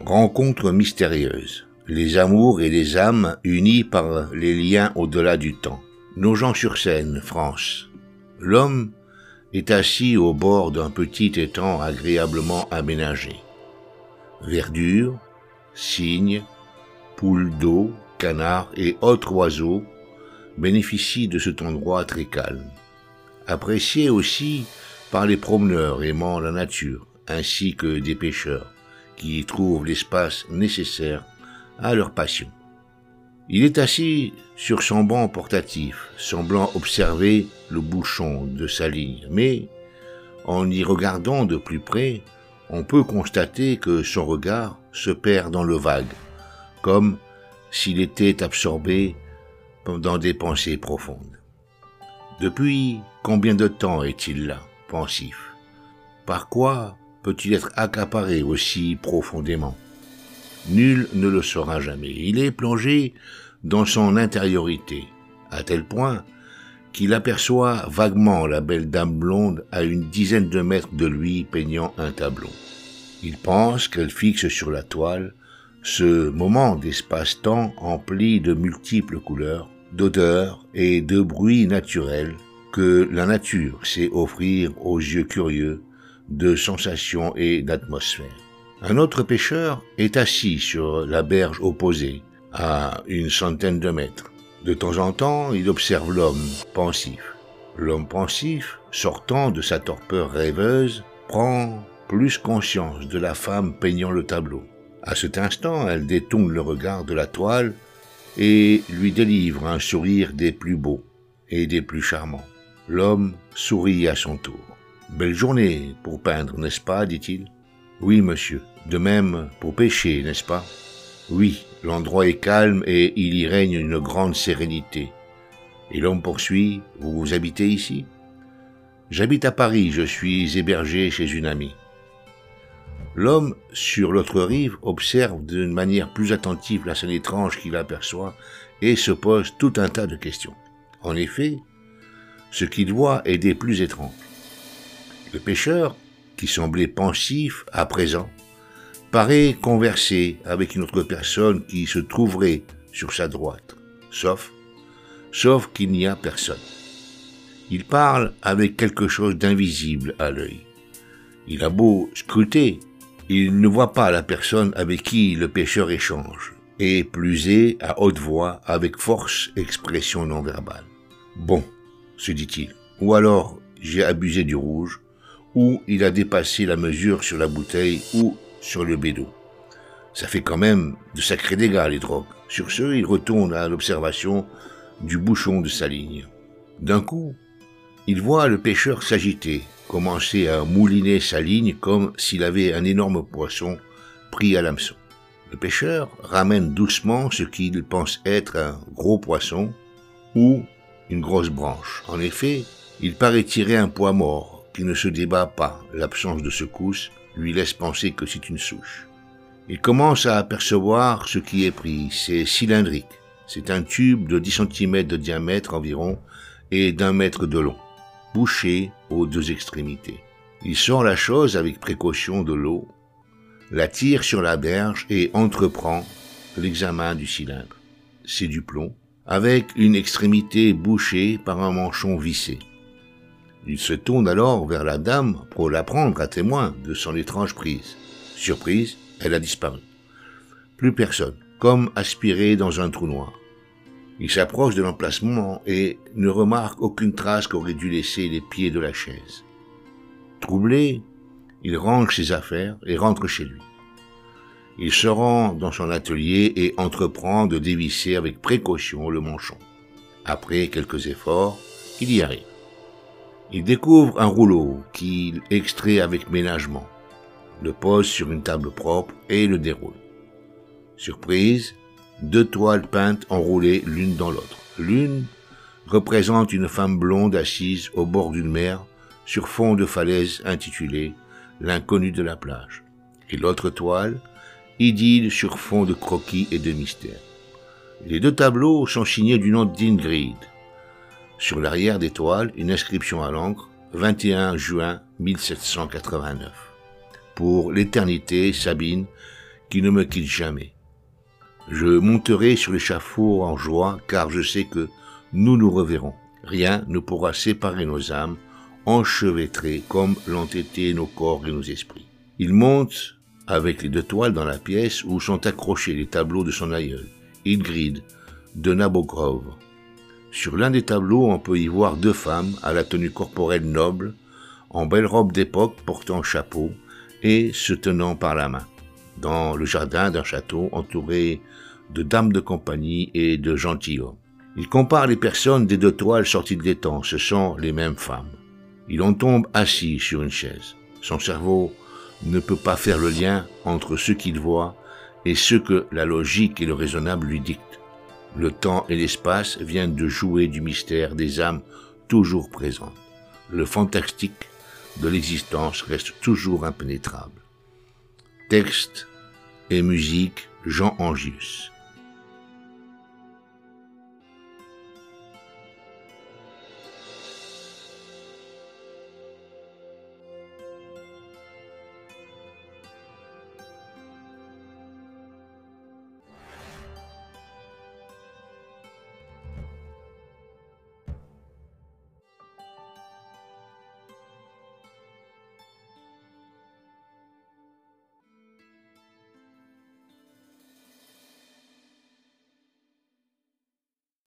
Rencontre mystérieuse. Les amours et les âmes unis par les liens au-delà du temps. Nogent-sur-Seine, France. L'homme est assis au bord d'un petit étang agréablement aménagé. Verdure, cygnes, poules d'eau, canards et autres oiseaux bénéficient de cet endroit très calme. Apprécié aussi par les promeneurs aimant la nature, ainsi que des pêcheurs qui y trouvent l'espace nécessaire à leur passion. Il est assis sur son banc portatif, semblant observer le bouchon de sa ligne, mais en y regardant de plus près, on peut constater que son regard se perd dans le vague, comme s'il était absorbé dans des pensées profondes. Depuis combien de temps est-il là, pensif? Par quoi peut-il être accaparé aussi profondément? Nul ne le saura jamais. Il est plongé dans son intériorité, à tel point qu'il aperçoit vaguement la belle dame blonde à une dizaine de mètres de lui peignant un tableau. Il pense qu'elle fixe sur la toile ce moment d'espace-temps empli de multiples couleurs, d'odeurs et de bruits naturels que la nature sait offrir aux yeux curieux de sensations et d'atmosphères. Un autre pêcheur est assis sur la berge opposée, à une centaine de mètres. De temps en temps, il observe l'homme pensif. L'homme pensif, sortant de sa torpeur rêveuse, prend plus conscience de la femme peignant le tableau. À cet instant, elle détourne le regard de la toile et lui délivre un sourire des plus beaux et des plus charmants. L'homme sourit à son tour. Belle journée pour peindre, n'est-ce pas dit-il. Oui, monsieur. De même pour pêcher, n'est-ce pas Oui, l'endroit est calme et il y règne une grande sérénité. Et l'homme poursuit, vous habitez ici? J'habite à Paris, je suis hébergé chez une amie. L'homme, sur l'autre rive, observe d'une manière plus attentive la scène étrange qu'il aperçoit et se pose tout un tas de questions. En effet, ce qu'il voit est des plus étranges. Le pêcheur, qui semblait pensif à présent, paraît converser avec une autre personne qui se trouverait sur sa droite, sauf, sauf qu'il n'y a personne. Il parle avec quelque chose d'invisible à l'œil. Il a beau scruter, il ne voit pas la personne avec qui le pêcheur échange, et plus est à haute voix avec force expression non verbale. Bon, se dit-il, ou alors j'ai abusé du rouge, ou il a dépassé la mesure sur la bouteille, ou sur le bédo. Ça fait quand même de sacrés dégâts, les drogues. Sur ce, il retourne à l'observation du bouchon de sa ligne. D'un coup, il voit le pêcheur s'agiter, commencer à mouliner sa ligne comme s'il avait un énorme poisson pris à l'hameçon. Le pêcheur ramène doucement ce qu'il pense être un gros poisson ou une grosse branche. En effet, il paraît tirer un poids mort qui ne se débat pas. L'absence de secousse lui laisse penser que c'est une souche. Il commence à apercevoir ce qui est pris. C'est cylindrique. C'est un tube de 10 cm de diamètre environ et d'un mètre de long, bouché aux deux extrémités. Il sort la chose avec précaution de l'eau, la tire sur la berge et entreprend l'examen du cylindre. C'est du plomb, avec une extrémité bouchée par un manchon vissé. Il se tourne alors vers la dame pour la prendre à témoin de son étrange prise. Surprise, elle a disparu. Plus personne, comme aspiré dans un trou noir. Il s'approche de l'emplacement et ne remarque aucune trace qu'aurait dû laisser les pieds de la chaise. Troublé, il range ses affaires et rentre chez lui. Il se rend dans son atelier et entreprend de dévisser avec précaution le manchon. Après quelques efforts, il y arrive. Il découvre un rouleau qu'il extrait avec ménagement, le pose sur une table propre et le déroule. Surprise, deux toiles peintes enroulées l'une dans l'autre. L'une représente une femme blonde assise au bord d'une mer sur fond de falaise intitulée L'inconnu de la plage. Et l'autre toile, idylle sur fond de croquis et de mystère. Les deux tableaux sont signés du nom d'Ingrid, sur l'arrière des toiles, une inscription à l'encre 21 juin 1789. Pour l'éternité, Sabine, qui ne me quitte jamais. Je monterai sur l'échafaud en joie, car je sais que nous nous reverrons. Rien ne pourra séparer nos âmes, enchevêtrées comme l'ont été nos corps et nos esprits. Il monte avec les deux toiles dans la pièce où sont accrochés les tableaux de son aïeul, Ingrid, de Nabokov. Sur l'un des tableaux, on peut y voir deux femmes à la tenue corporelle noble, en belle robe d'époque portant chapeau et se tenant par la main, dans le jardin d'un château entouré de dames de compagnie et de gentilshommes. Il compare les personnes des deux toiles sorties de l'étang, ce sont les mêmes femmes. Il en tombe assis sur une chaise. Son cerveau ne peut pas faire le lien entre ce qu'il voit et ce que la logique et le raisonnable lui dictent. Le temps et l'espace viennent de jouer du mystère des âmes toujours présentes. Le fantastique de l'existence reste toujours impénétrable. Texte et musique Jean Angius.